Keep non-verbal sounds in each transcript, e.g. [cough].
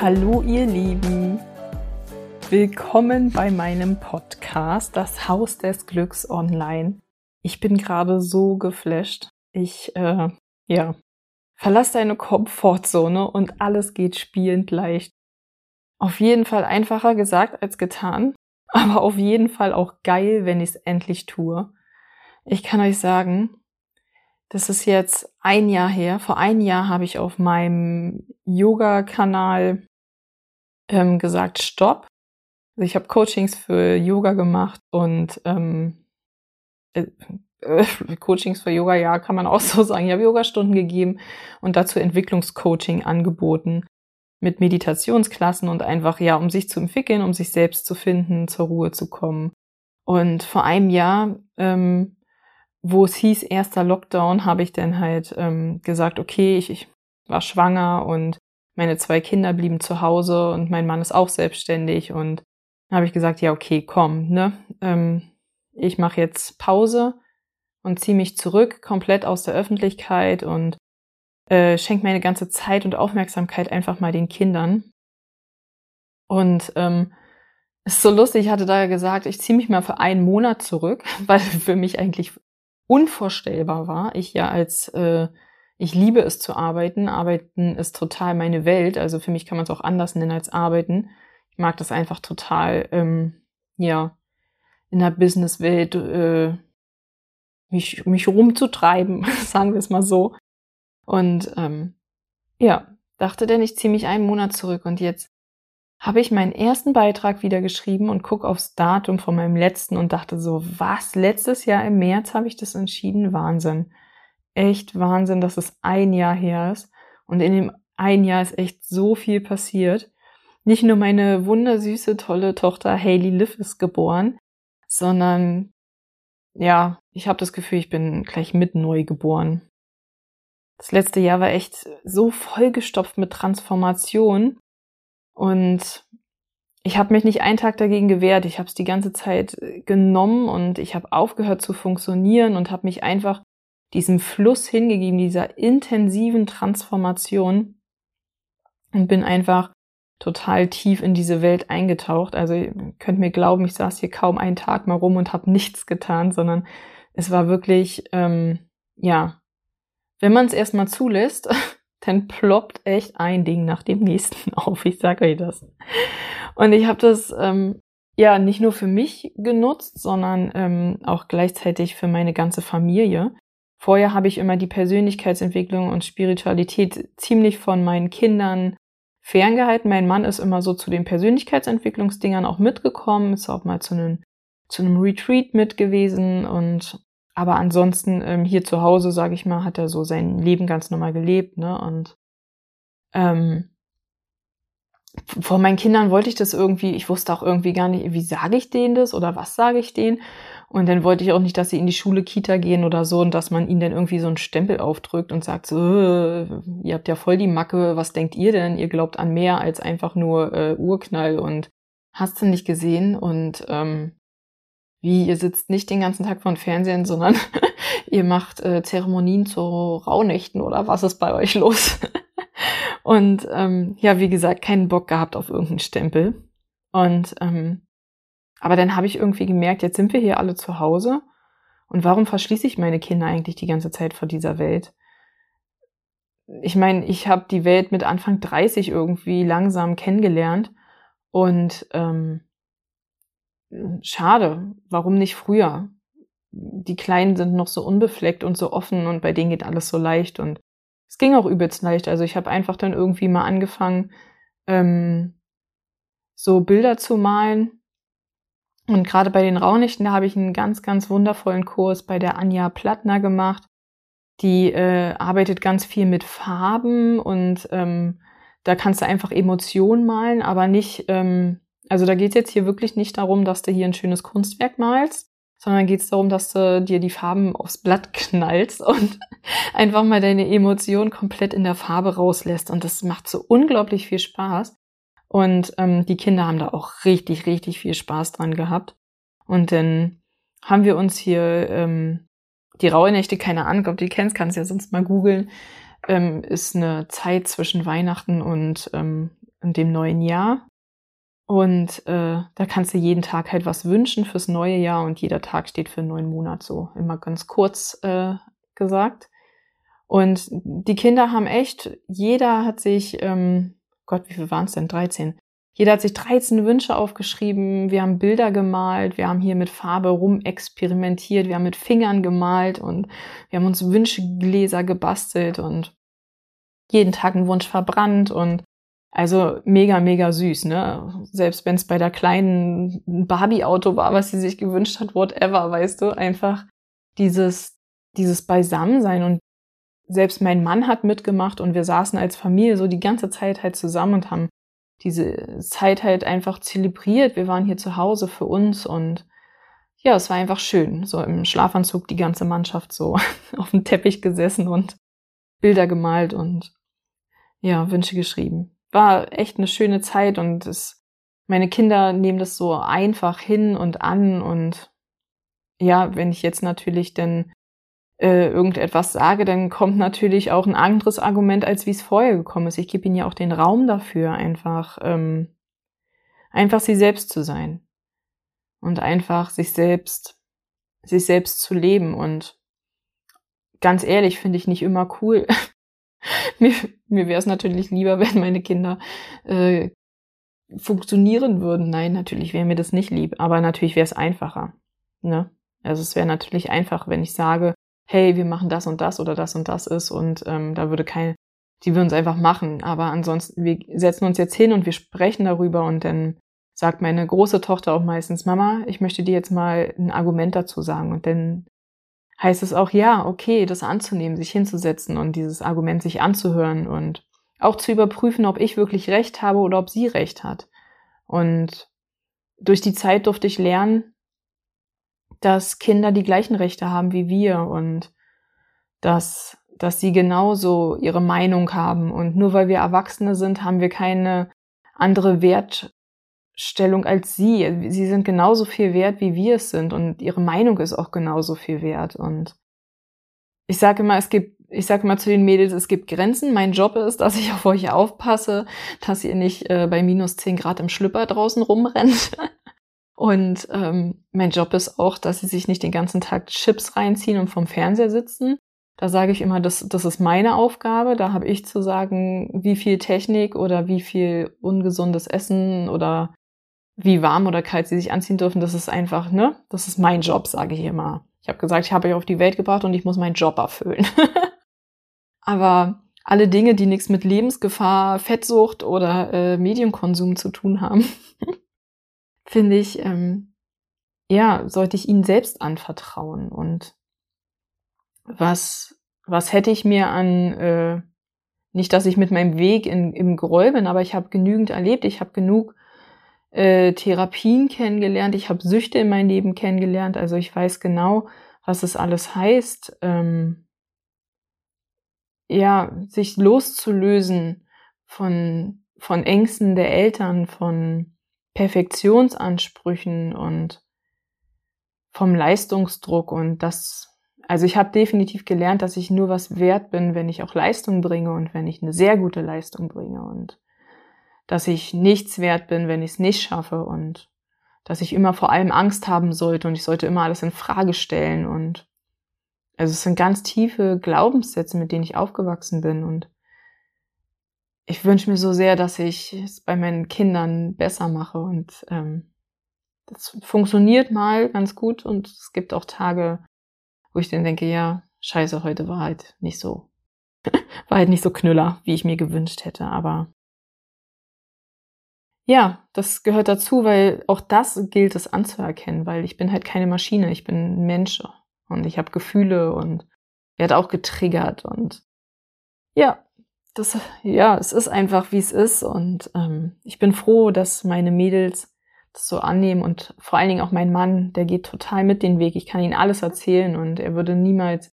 Hallo ihr Lieben. Willkommen bei meinem Podcast Das Haus des Glücks online. Ich bin gerade so geflasht. Ich, äh, ja, verlass deine Komfortzone und alles geht spielend leicht. Auf jeden Fall einfacher gesagt als getan [laughs] aber auf jeden Fall auch geil, wenn ich es endlich tue. Ich kann euch sagen, das ist jetzt ein Jahr her. Vor ein Jahr habe ich auf meinem Yoga-Kanal ähm, gesagt, stopp. Also ich habe Coachings für Yoga gemacht und ähm, äh, äh, [laughs] Coachings für Yoga, ja, kann man auch [laughs] so sagen. Ich habe Yogastunden gegeben und dazu Entwicklungscoaching angeboten mit Meditationsklassen und einfach, ja, um sich zu entwickeln, um sich selbst zu finden, zur Ruhe zu kommen. Und vor einem Jahr, ähm, wo es hieß, erster Lockdown, habe ich dann halt ähm, gesagt, okay, ich, ich war schwanger und meine zwei Kinder blieben zu Hause und mein Mann ist auch selbstständig und dann habe ich gesagt, ja, okay, komm, ne? Ähm, ich mache jetzt Pause und ziehe mich zurück, komplett aus der Öffentlichkeit und äh, schenke meine ganze Zeit und Aufmerksamkeit einfach mal den Kindern. Und ähm, ist so lustig, ich hatte da gesagt, ich ziehe mich mal für einen Monat zurück, [laughs] weil für mich eigentlich unvorstellbar war. Ich ja als, äh, ich liebe es zu arbeiten. Arbeiten ist total meine Welt. Also für mich kann man es auch anders nennen als arbeiten. Ich mag das einfach total, ähm, ja, in der Businesswelt äh, mich, mich rumzutreiben, [laughs] sagen wir es mal so. Und ähm, ja, dachte denn, ich ziehe mich einen Monat zurück und jetzt habe ich meinen ersten Beitrag wieder geschrieben und gucke aufs Datum von meinem letzten und dachte so, was, letztes Jahr im März habe ich das entschieden? Wahnsinn. Echt Wahnsinn, dass es ein Jahr her ist. Und in dem ein Jahr ist echt so viel passiert. Nicht nur meine wundersüße, tolle Tochter Hailey Liv ist geboren, sondern ja, ich habe das Gefühl, ich bin gleich mit neu geboren. Das letzte Jahr war echt so vollgestopft mit Transformation und ich habe mich nicht einen Tag dagegen gewehrt. Ich habe es die ganze Zeit genommen und ich habe aufgehört zu funktionieren und habe mich einfach diesem Fluss hingegeben, dieser intensiven Transformation und bin einfach total tief in diese Welt eingetaucht. Also ihr könnt mir glauben, ich saß hier kaum einen Tag mal rum und habe nichts getan, sondern es war wirklich, ähm, ja, wenn man es erstmal zulässt, [laughs] dann ploppt echt ein Ding nach dem nächsten [laughs] auf. Ich sage euch das. Und ich habe das ähm, ja nicht nur für mich genutzt, sondern ähm, auch gleichzeitig für meine ganze Familie. Vorher habe ich immer die Persönlichkeitsentwicklung und Spiritualität ziemlich von meinen Kindern ferngehalten. Mein Mann ist immer so zu den Persönlichkeitsentwicklungsdingern auch mitgekommen, ist auch mal zu einem, zu einem Retreat mit gewesen und aber ansonsten ähm, hier zu Hause, sage ich mal, hat er so sein Leben ganz normal gelebt, ne? Und ähm, vor meinen Kindern wollte ich das irgendwie, ich wusste auch irgendwie gar nicht, wie sage ich denen das oder was sage ich denen. Und dann wollte ich auch nicht, dass sie in die Schule, Kita gehen oder so und dass man ihnen dann irgendwie so einen Stempel aufdrückt und sagt, so, äh, ihr habt ja voll die Macke, was denkt ihr denn? Ihr glaubt an mehr als einfach nur äh, Urknall und hast du nicht gesehen. Und ähm, wie ihr sitzt nicht den ganzen Tag vor dem Fernsehen, sondern [laughs] ihr macht äh, Zeremonien zu Rauhnächten oder was ist bei euch los? [laughs] und ähm, ja, wie gesagt, keinen Bock gehabt auf irgendeinen Stempel. Und ähm, aber dann habe ich irgendwie gemerkt, jetzt sind wir hier alle zu Hause und warum verschließe ich meine Kinder eigentlich die ganze Zeit vor dieser Welt? Ich meine, ich habe die Welt mit Anfang 30 irgendwie langsam kennengelernt und ähm, schade, warum nicht früher? Die Kleinen sind noch so unbefleckt und so offen und bei denen geht alles so leicht und es ging auch übelst leicht. Also ich habe einfach dann irgendwie mal angefangen, ähm, so Bilder zu malen Und gerade bei den Raunichten, da habe ich einen ganz, ganz wundervollen Kurs bei der Anja Plattner gemacht. Die äh, arbeitet ganz viel mit Farben und ähm, da kannst du einfach Emotionen malen, aber nicht, ähm, also da geht es jetzt hier wirklich nicht darum, dass du hier ein schönes Kunstwerk malst, sondern geht es darum, dass du dir die Farben aufs Blatt [laughs] knallst und einfach mal deine Emotionen komplett in der Farbe rauslässt. Und das macht so unglaublich viel Spaß. Und ähm, die Kinder haben da auch richtig, richtig viel Spaß dran gehabt. Und dann haben wir uns hier ähm, die Rauhnächte, keine Ahnung, ob du die kennst, kannst ja sonst mal googeln, ähm, ist eine Zeit zwischen Weihnachten und, ähm, dem neuen Jahr. Und äh, da kannst du jeden Tag halt was wünschen fürs neue Jahr und jeder Tag steht für einen neuen Monat, so immer ganz kurz äh, gesagt. Und die Kinder haben echt, jeder hat sich, ähm, Gott, wie viel waren es denn? 13. Jeder hat sich 13 Wünsche aufgeschrieben, wir haben Bilder gemalt, wir haben hier mit Farbe rumexperimentiert, wir haben mit Fingern gemalt und wir haben uns Wünschegläser gebastelt und jeden Tag einen Wunsch verbrannt und also mega, mega süß, ne? Selbst wenn es bei der kleinen Barbie-Auto war, was sie sich gewünscht hat, whatever, weißt du, einfach dieses, dieses Beisammensein und selbst mein Mann hat mitgemacht und wir saßen als Familie so die ganze Zeit halt zusammen und haben diese Zeit halt einfach zelebriert. Wir waren hier zu Hause für uns und ja, es war einfach schön. So im Schlafanzug die ganze Mannschaft so [laughs] auf dem Teppich gesessen und Bilder gemalt und ja, Wünsche geschrieben. War echt eine schöne Zeit und es, meine Kinder nehmen das so einfach hin und an und ja, wenn ich jetzt natürlich denn äh, irgendetwas sage, dann kommt natürlich auch ein anderes Argument, als wie es vorher gekommen ist. Ich gebe ihnen ja auch den Raum dafür, einfach, ähm, einfach sie selbst zu sein. Und einfach sich selbst, sich selbst zu leben. Und ganz ehrlich, finde ich nicht immer cool. [laughs] mir mir wäre es natürlich lieber, wenn meine Kinder äh, funktionieren würden. Nein, natürlich wäre mir das nicht lieb, aber natürlich wäre es einfacher. Ne? Also es wäre natürlich einfach, wenn ich sage, hey, wir machen das und das oder das und das ist und ähm, da würde kein, die würden es einfach machen. Aber ansonsten, wir setzen uns jetzt hin und wir sprechen darüber und dann sagt meine große Tochter auch meistens, Mama, ich möchte dir jetzt mal ein Argument dazu sagen. Und dann heißt es auch, ja, okay, das anzunehmen, sich hinzusetzen und dieses Argument sich anzuhören und auch zu überprüfen, ob ich wirklich recht habe oder ob sie recht hat. Und durch die Zeit durfte ich lernen, dass Kinder die gleichen Rechte haben wie wir und dass, dass sie genauso ihre Meinung haben. Und nur weil wir Erwachsene sind, haben wir keine andere Wertstellung als sie. Sie sind genauso viel wert, wie wir es sind. Und ihre Meinung ist auch genauso viel wert. Und ich sage immer, es gibt, ich sage immer zu den Mädels, es gibt Grenzen. Mein Job ist, dass ich auf euch aufpasse, dass ihr nicht äh, bei minus 10 Grad im Schlüpper draußen rumrennt. [laughs] Und ähm, mein Job ist auch, dass sie sich nicht den ganzen Tag Chips reinziehen und vom Fernseher sitzen. Da sage ich immer, das, das ist meine Aufgabe. Da habe ich zu sagen, wie viel Technik oder wie viel ungesundes Essen oder wie warm oder kalt sie sich anziehen dürfen. Das ist einfach, ne? Das ist mein Job, sage ich immer. Ich habe gesagt, ich habe euch auf die Welt gebracht und ich muss meinen Job erfüllen. [laughs] Aber alle Dinge, die nichts mit Lebensgefahr, Fettsucht oder äh, Medienkonsum zu tun haben, finde ich, ähm, ja, sollte ich ihnen selbst anvertrauen. Und was, was hätte ich mir an, äh, nicht, dass ich mit meinem Weg in, im Groll bin, aber ich habe genügend erlebt, ich habe genug äh, Therapien kennengelernt, ich habe Süchte in meinem Leben kennengelernt, also ich weiß genau, was es alles heißt, ähm, ja, sich loszulösen von, von Ängsten der Eltern, von Perfektionsansprüchen und vom Leistungsdruck und das, also ich habe definitiv gelernt, dass ich nur was wert bin, wenn ich auch Leistung bringe und wenn ich eine sehr gute Leistung bringe und dass ich nichts wert bin, wenn ich es nicht schaffe und dass ich immer vor allem Angst haben sollte und ich sollte immer alles in Frage stellen und also es sind ganz tiefe Glaubenssätze, mit denen ich aufgewachsen bin und ich wünsche mir so sehr, dass ich es bei meinen Kindern besser mache und ähm, das funktioniert mal ganz gut und es gibt auch Tage, wo ich dann denke, ja, scheiße, heute war halt nicht so, [laughs] war halt nicht so knüller, wie ich mir gewünscht hätte, aber ja, das gehört dazu, weil auch das gilt es anzuerkennen, weil ich bin halt keine Maschine, ich bin ein Mensch und ich habe Gefühle und werde auch getriggert und ja, das, ja, es ist einfach, wie es ist und ähm, ich bin froh, dass meine Mädels das so annehmen und vor allen Dingen auch mein Mann, der geht total mit den Weg. Ich kann ihm alles erzählen und er würde niemals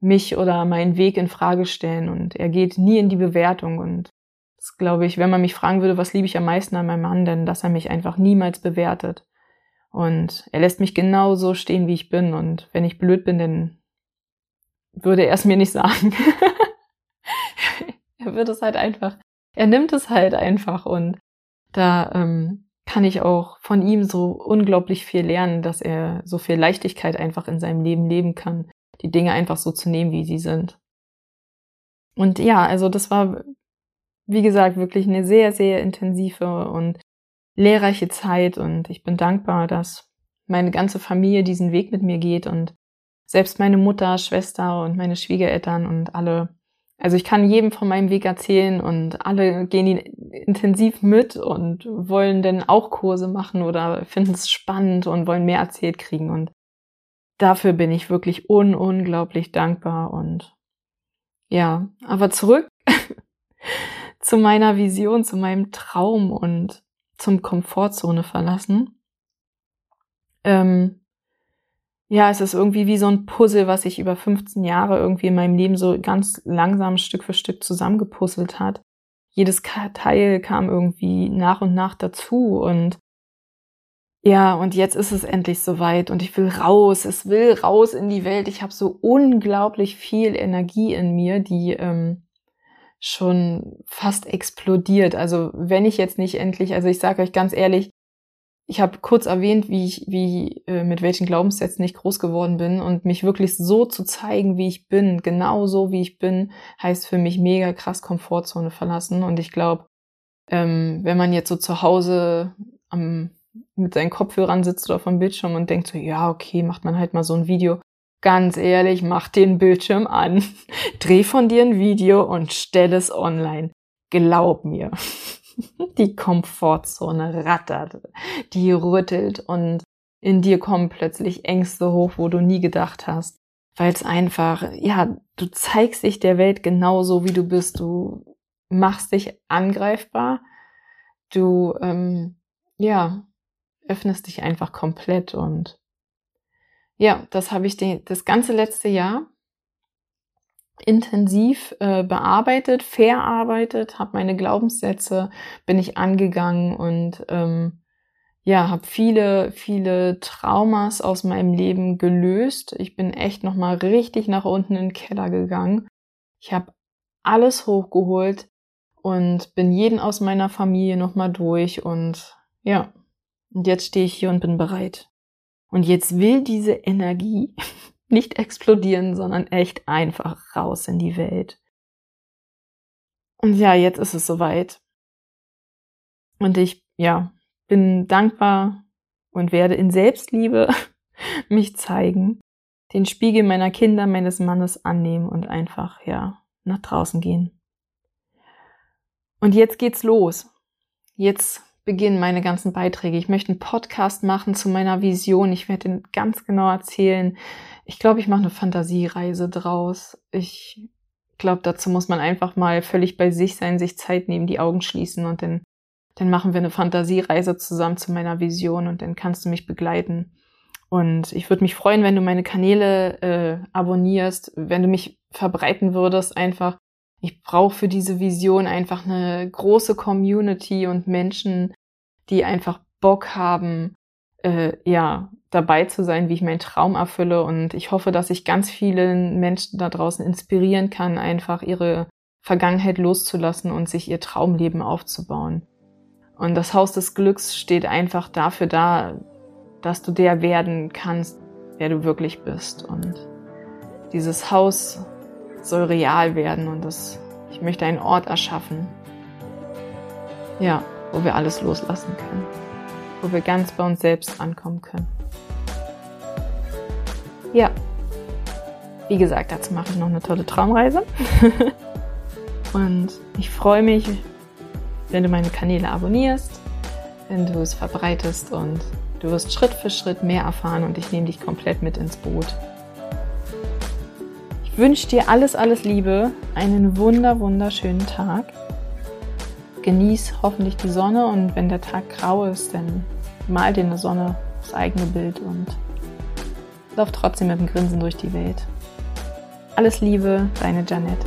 mich oder meinen Weg in Frage stellen und er geht nie in die Bewertung und das glaube ich, wenn man mich fragen würde, was liebe ich am meisten an meinem Mann, denn dass er mich einfach niemals bewertet. Und er lässt mich genau so stehen, wie ich bin. Und wenn ich blöd bin, dann würde er es mir nicht sagen. [laughs] er wird es halt einfach, er nimmt es halt einfach. Und da ähm, kann ich auch von ihm so unglaublich viel lernen, dass er so viel Leichtigkeit einfach in seinem Leben leben kann, die Dinge einfach so zu nehmen, wie sie sind. Und ja, also das war wie gesagt, wirklich eine sehr, sehr intensive und lehrreiche Zeit und ich bin dankbar, dass meine ganze Familie diesen Weg mit mir geht und selbst meine Mutter, Schwester und meine Schwiegereltern und alle. Also ich kann jedem von meinem Weg erzählen und alle gehen ihn intensiv mit und wollen dann auch Kurse machen oder finden es spannend und wollen mehr erzählt kriegen und dafür bin ich wirklich un unglaublich dankbar und ja, aber zurück [laughs] zu meiner Vision, zu meinem Traum und zum Komfortzone verlassen. Ähm, ja, es ist irgendwie wie so ein Puzzle, was sich über 15 Jahre irgendwie in meinem Leben so ganz langsam Stück für Stück zusammengepuzzelt hat. Jedes Teil kam irgendwie nach und nach dazu und ja, und jetzt ist es endlich soweit und ich will raus, es will raus in die Welt. Ich habe so unglaublich viel Energie in mir, die ähm, schon fast explodiert. Also wenn ich jetzt nicht endlich, also ich sage euch ganz ehrlich, ich habe kurz erwähnt, wie ich, wie äh, mit welchen Glaubenssätzen ich groß geworden bin und mich wirklich so zu zeigen, wie ich bin, genau so wie ich bin, heißt für mich mega krass Komfortzone verlassen. Und ich glaube, ähm, wenn man jetzt so zu Hause am, mit seinen Kopfhörern sitzt oder vom Bildschirm und denkt so, ja, okay, macht man halt mal so ein Video, Ganz ehrlich, mach den Bildschirm an, [laughs] dreh von dir ein Video und stell es online. Glaub mir. [laughs] [laughs] Die Komfortzone rattert, die rüttelt und in dir kommen plötzlich Ängste hoch, wo du nie gedacht hast. Weil es einfach, ja, du zeigst dich der Welt genauso, wie du bist. Du machst dich angreifbar. Du, ähm, ja, öffnest dich einfach komplett und ja, das habe ich die, das ganze letzte Jahr intensiv äh, bearbeitet, verarbeitet, habe meine Glaubenssätze, bin ich angegangen und ähm, ja, habe viele, viele Traumas aus meinem Leben gelöst. Ich bin echt nochmal richtig nach unten in den Keller gegangen. Ich habe alles hochgeholt und bin jeden aus meiner Familie nochmal durch und ja, und jetzt stehe ich hier und bin bereit. Und jetzt will diese Energie [laughs] nicht explodieren, sondern echt einfach raus in die Welt. Und ja, jetzt ist es soweit. Und ich, ja, bin dankbar und werde in Selbstliebe [laughs] mich zeigen, den Spiegel meiner Kinder, meines Mannes annehmen und einfach, ja, nach draußen gehen. Und jetzt geht's los. Jetzt beginnen meine ganzen Beiträge. Ich möchte einen Podcast machen zu meiner Vision. Ich werde den ganz genau erzählen. Ich glaube, ich mache eine Fantasiereise draus. Ich glaube, dazu muss man einfach mal völlig bei sich sein, sich Zeit nehmen, die Augen schließen und dann, dann machen wir eine Fantasiereise zusammen zu meiner Vision und dann kannst du mich begleiten. Und ich würde mich freuen, wenn du meine Kanäle äh, abonnierst, wenn du mich verbreiten würdest, einfach ich brauche für diese Vision einfach eine große Community und Menschen, die einfach Bock haben, äh, ja, dabei zu sein, wie ich meinen Traum erfülle. Und ich hoffe, dass ich ganz vielen Menschen da draußen inspirieren kann, einfach ihre Vergangenheit loszulassen und sich ihr Traumleben aufzubauen. Und das Haus des Glücks steht einfach dafür da, dass du der werden kannst, wer du wirklich bist. Und dieses Haus soll real werden und das, ich möchte einen Ort erschaffen, ja, wo wir alles loslassen können, wo wir ganz bei uns selbst ankommen können. Ja, wie gesagt, dazu mache ich noch eine tolle Traumreise. [laughs] und ich freue mich, wenn du meine Kanäle abonnierst, wenn du es verbreitest und du wirst Schritt für Schritt mehr erfahren und ich nehme dich komplett mit ins Boot. Wünsche dir alles, alles Liebe, einen wunder, wunderschönen Tag. Genieß hoffentlich die Sonne und wenn der Tag grau ist, dann mal dir eine Sonne aufs eigene Bild und lauf trotzdem mit dem Grinsen durch die Welt. Alles Liebe, deine Janette.